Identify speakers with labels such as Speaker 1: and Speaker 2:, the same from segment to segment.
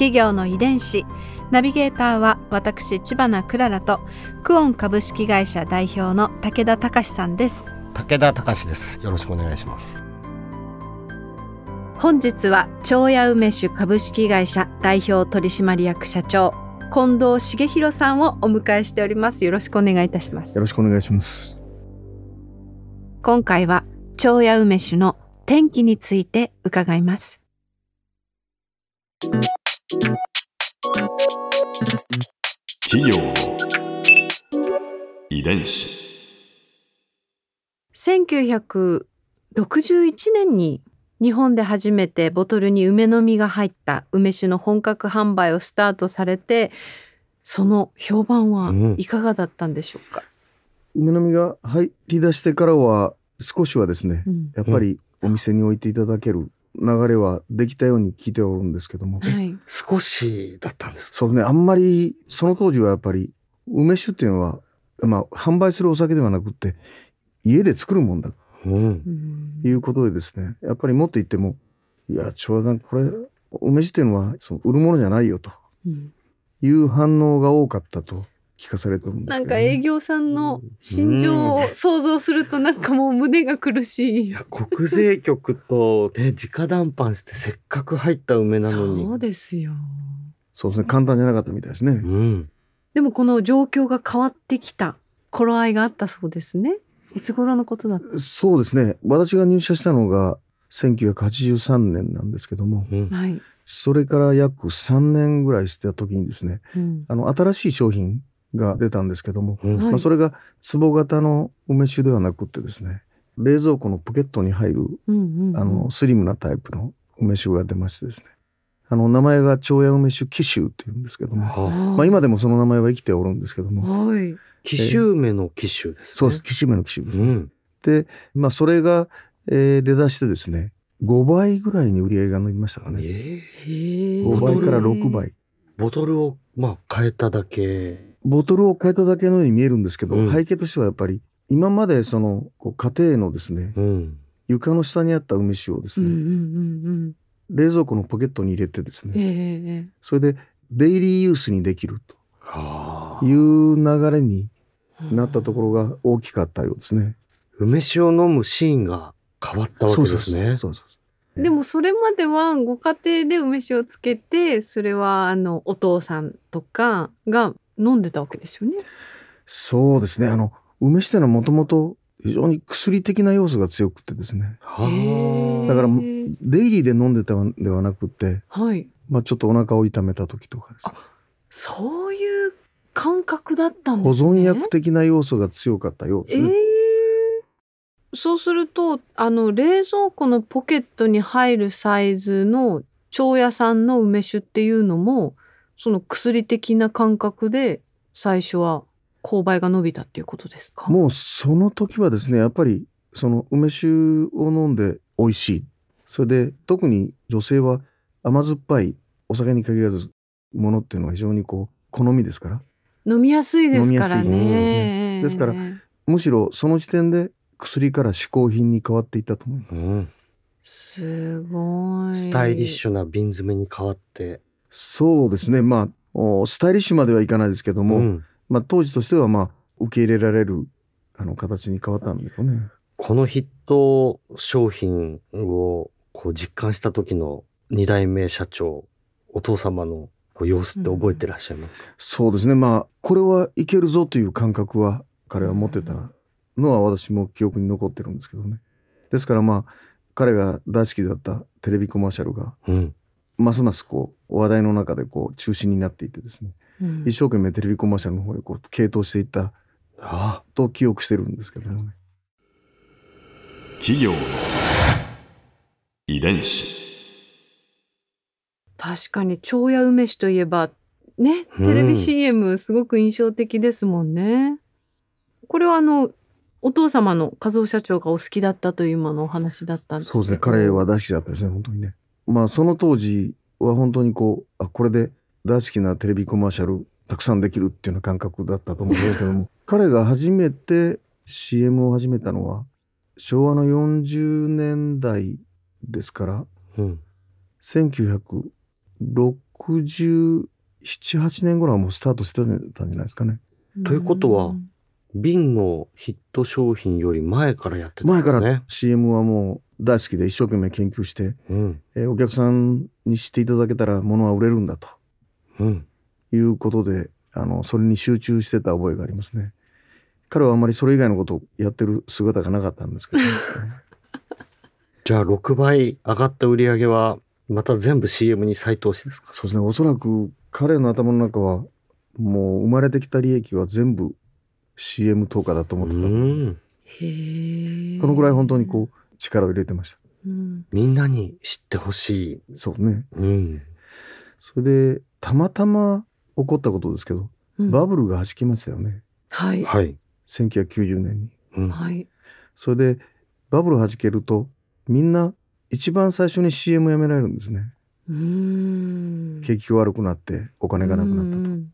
Speaker 1: 企業の遺伝子。ナビゲーターは私千葉なクララとクオン株式会社代表の武田隆さんです。
Speaker 2: 武田隆です。よろしくお願いします。
Speaker 1: 本日は長屋梅酒株式会社代表取締役社長近藤茂弘さんをお迎えしております。よろしくお願いいたします。
Speaker 3: よろしくお願いします。
Speaker 1: 今回は長屋梅酒の天気について伺います
Speaker 4: 企業の遺伝子。
Speaker 1: 1961年に日本で初めてボトルに梅の実が入った梅酒の本格販売をスタートされてその評判は
Speaker 2: うん。
Speaker 1: いかがだったんでしょうか、
Speaker 3: 梅の実が入り出してからは少しはですね、
Speaker 1: うん。
Speaker 3: やっぱりお店に置いていただける流れはできたように聞いておるんですけども、
Speaker 1: はい、
Speaker 2: 少しだったんです
Speaker 3: そうね、あんまりその当時はやっぱり梅酒っていうのは、まあ販売するお酒ではなくって家で作るもんだ。ということでですね、やっぱりもっと言っても、いや、ちょうどこれ、梅酒っていうのはその売るものじゃないよと
Speaker 1: うん。
Speaker 3: いう反応が多かったと聞かされてるんですけど、
Speaker 1: なんか営業さんの心情を想像するとなんかもう胸が苦しい。
Speaker 2: いや国税局とね直談判してせっかく入った梅なのに
Speaker 1: そうですよ。
Speaker 3: そうですね、簡単じゃなかったみたいですね。
Speaker 2: うん
Speaker 1: でもこの状況が変わってきた頃合いがあったそうですね。いつ頃のことだった？
Speaker 3: そうですね。私が入社したのが1983年なんですけども、
Speaker 2: うん
Speaker 1: はい。
Speaker 3: それから約3年ぐらいした時にですね、
Speaker 1: うん
Speaker 3: あの、新しい商品が出たんですけども、
Speaker 2: うん
Speaker 1: はい
Speaker 3: まあ、それが壺型の梅酒ではなくってですね、冷蔵庫のポケットに入る、
Speaker 1: うんうんうん
Speaker 3: あの、スリムなタイプの梅酒が出ましてですね、あの、名前が長屋梅酒紀州っていうんですけども、
Speaker 2: は
Speaker 3: まあ、今でもその名前は生きておるんですけども、
Speaker 1: はい。
Speaker 2: 紀州梅の紀州ですね
Speaker 3: そうです、紀州梅の紀州ですね。
Speaker 2: うん
Speaker 3: で、まあ、それが、えー出だしてですね、5倍ぐらいに売り上げが伸びましたかね。
Speaker 2: えー
Speaker 1: へえ。
Speaker 3: 5倍から6倍。
Speaker 2: ボトルをまあ変えただけ
Speaker 3: ボトルを変えただけのように見えるんですけど、
Speaker 2: うん。
Speaker 3: 背景としてはやっぱり、今までその、家庭のですね、
Speaker 2: うん。
Speaker 3: 床の下にあった梅酒をです
Speaker 1: うんうん
Speaker 3: ね、
Speaker 1: うん。
Speaker 3: 冷蔵庫のポケットに入れてです
Speaker 1: うん。
Speaker 3: ね、
Speaker 1: ええ
Speaker 3: それでデイリーユースにできる
Speaker 2: はあ。
Speaker 3: という流れになったところが大きかったようですね。
Speaker 2: 梅酒を飲むシーンが変わったわけですね。
Speaker 3: そうそうそう。
Speaker 1: でもそれまではご家庭で梅酒をつけてそれはあのお父さんとかが飲んでたわけですよね？
Speaker 3: そうですね。あの、梅酒ってのはもともと非常に薬的な要素が強くてですね。
Speaker 2: はあ
Speaker 3: だからデイリーで飲んでたんではなくて、
Speaker 1: はい。
Speaker 3: まあちょっとお腹を痛めた時とかですね。
Speaker 1: そういう感覚だったん
Speaker 3: 保
Speaker 1: ですね。
Speaker 3: 存薬的な要素が強かったようですね。
Speaker 1: えーそうするとあの冷蔵庫のポケットに入るサイズの長屋さんの梅酒っていうのもその薬的な感覚で最初は購買が伸びたっていうことですか？
Speaker 3: もうその時はですね、やっぱりその梅酒を飲んで美味しい。それで特に女性は甘酸っぱいお酒に限らずものっていうのは非常にこう好みですから、
Speaker 1: 飲みやすいですから
Speaker 3: 飲みやすい
Speaker 1: ね。
Speaker 3: ですからむしろその時点で薬から嗜好品に変わっていったと思います。
Speaker 2: うん
Speaker 1: すごい。
Speaker 2: スタイリッシュな瓶詰めに変わって
Speaker 3: そうですね。まあ、おスタイリッシュまではいかないですけども、
Speaker 2: うん
Speaker 3: まあ当時としてはまあ受け入れられるあの形に変わったんだよね。
Speaker 2: このヒット商品をこう実感した時の二代目社長お父様の様子って覚えてらっしゃいますか、
Speaker 3: そうですね。まあ、これはいけるぞという感覚は彼は持ってたのは私も記憶に残ってるんですけどね。ですからまあ、彼が大好きだったテレビコマーシャルが、
Speaker 2: うん
Speaker 3: ますますこう、話題の中でこう、中心になっていってですね、
Speaker 1: うん
Speaker 3: 一生懸命テレビコマーシャルの方へこう、傾倒していった
Speaker 2: あ
Speaker 3: と記憶してるんですけどもね。
Speaker 4: 企業の遺伝子
Speaker 1: 確かに長屋梅酒といえばね
Speaker 2: うん
Speaker 1: テレビ CM すごく印象的ですもんね。これはあのお父様の和夫社長がお好きだったという今のお話だったんですけど
Speaker 3: そうですね。カレーは大好きだったですね、本当にね。まあ、その当時は本当にこう、あ、これで大好きなテレビコマーシャルたくさんできるっていうような感覚だったと思うんですけども、彼が初めて CM を始めたのは、昭和の40年代ですから、
Speaker 2: うん。
Speaker 3: 1967、8年頃はもうスタートしてたんじゃないですかね。
Speaker 2: ということは
Speaker 1: ん
Speaker 2: 瓶のヒット商品より前からやってたん
Speaker 3: 前か
Speaker 2: ですね。
Speaker 3: ら CM はもう大好きで一生懸命研究して、
Speaker 2: うん。
Speaker 3: えーお客さんに知っていただけたら物は売れるんだと
Speaker 2: うん。
Speaker 3: いうことで、あの、それに集中してた覚えがありますね。彼はあんまりそれ以外のことをやってる姿がなかったんですけど、
Speaker 2: じゃあ6倍上がった売り上げはまた全部 CM に再投資ですか？
Speaker 3: そうですね。おそらく彼の頭の中は、もう生まれてきた利益は全部 CM 投下だと思ってた。
Speaker 2: うん。
Speaker 1: へえ。
Speaker 3: そのぐらい本当にこう力を入れてました。
Speaker 1: うん。
Speaker 2: みんなに知ってほしい。
Speaker 3: そうね。
Speaker 2: うん。
Speaker 3: それで、たまたま起こったことですけど、
Speaker 1: うん
Speaker 3: バブルが弾きましたよね。
Speaker 1: はい。
Speaker 2: はい。
Speaker 3: 1990年に。
Speaker 2: うん。
Speaker 1: はい。
Speaker 3: それで、バブル弾けると、みんな一番最初に CM やめられるんですね。
Speaker 1: うーん。
Speaker 3: 景気が悪くなってお金がなくなったと。
Speaker 1: うん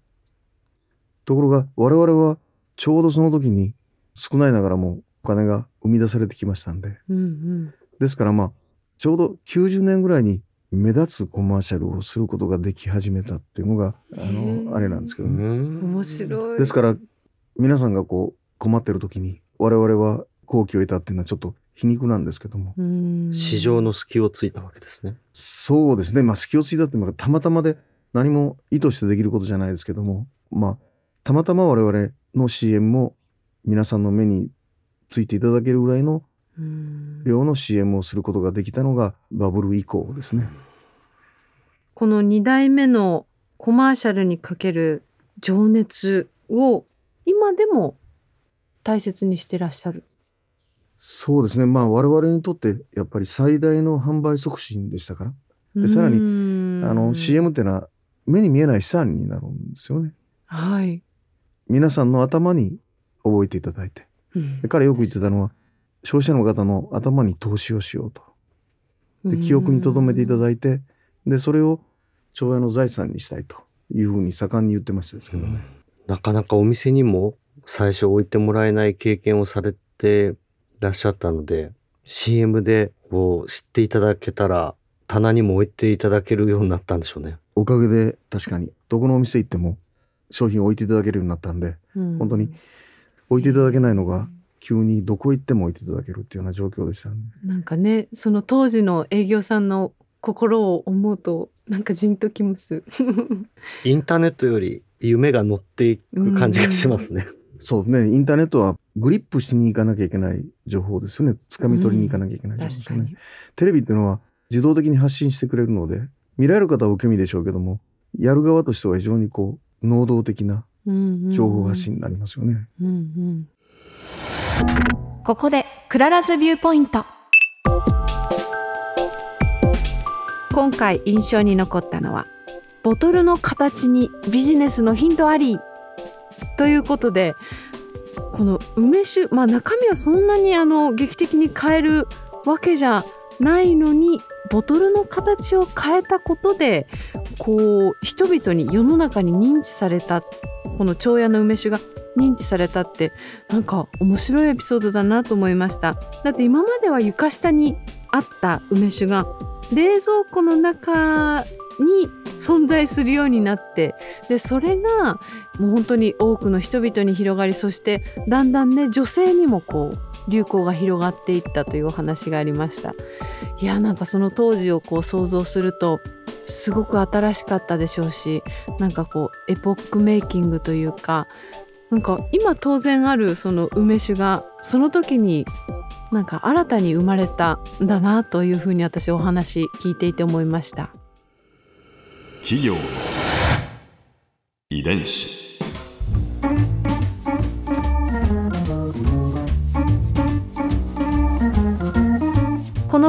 Speaker 3: ところが我々はちょうどその時に少ないながらもお金が生み出されてきましたんで。
Speaker 1: うんうん。
Speaker 3: ですからまあちょうど90年ぐらいに目立つコマーシャルをすることができ始めたっていうのがあのあれなんですけど
Speaker 1: 面白い。
Speaker 3: ですから皆さんがこう困ってる時に我々は好機を得たっていうのはちょっと皮肉なんですけども。
Speaker 1: うん
Speaker 2: 市場の隙をついたわけですね。
Speaker 3: そうですね。まあ隙をついたっていうのがたまたまで何も意図してできることじゃないですけども、まあたまたま我々の CM も皆さんの目についていただけるぐらいの
Speaker 1: うん
Speaker 3: 量の CM をすることができたのがバブル以降ですね。
Speaker 1: この2代目のコマーシャルにかける情熱を今でも大切にしてらっしゃる。
Speaker 3: そうですね。まあ我々にとってやっぱり最大の販売促進でしたから。でさらに
Speaker 1: に
Speaker 3: あの CM っていうのは目に見えない資産になるんですよね。
Speaker 1: はい。
Speaker 3: 皆さんの頭に覚えていただいて。
Speaker 1: うん
Speaker 3: で彼よく言ってたのは消費者の方の頭に投資をしようと。で記憶に留めていただいてでそれを町屋の財産にしたいというふうに盛んに言ってましたですけどね。
Speaker 2: なかなかお店にも最初置いてもらえない経験をされてらっしゃったので CM でこう知っていただけたら棚にも置いていただけるようになったんでしょうね。
Speaker 3: おかげで確かにどこのお店行っても商品を置いていただけるようになったんで
Speaker 1: うん
Speaker 3: 本当に置いていただけないのが急にどこ行っても置いていただけるっていうような状況でしたね。
Speaker 1: なんかねその当時の営業さんの心を思うとなんかじんときます。
Speaker 2: インターネットより夢が乗っていく感じがしますね。
Speaker 3: そうねインターネットはグリップしに行かなきゃいけない情報ですよね掴み取りに行かなきゃいけない情報ですよね。
Speaker 1: 確かに。
Speaker 3: テレビっていうのは自動的に発信してくれるので見られる方は受け身でしょうけどもやる側としては非常にこう能動的な情報発信になりますよね。
Speaker 1: うんうん。
Speaker 5: ここで Clara's Viewpoint。
Speaker 1: 今回印象に残ったのはボトルの形にビジネスのヒントあり。ということでこの梅酒まあ中身はそんなにあの劇的に変えるわけじゃないのにボトルの形を変えたことでこう人々に世の中に認知されたこの長屋の梅酒が認知されたってなんか面白いエピソードだなと思いました。だって今までは床下にあった梅酒が冷蔵庫の中に存在するようになってでそれがもう本当に多くの人々に広がりそしてだんだんね女性にもこう流行が広がっていったというお話がありました。いやなんかその当時をこう想像するとすごく新しかったでしょうしなんかこうエポックメイキングというかなんか今当然あるその梅酒がその時になんか新たに生まれたんだなというふうに私お話聞いていて思いました。
Speaker 4: 企業遺伝子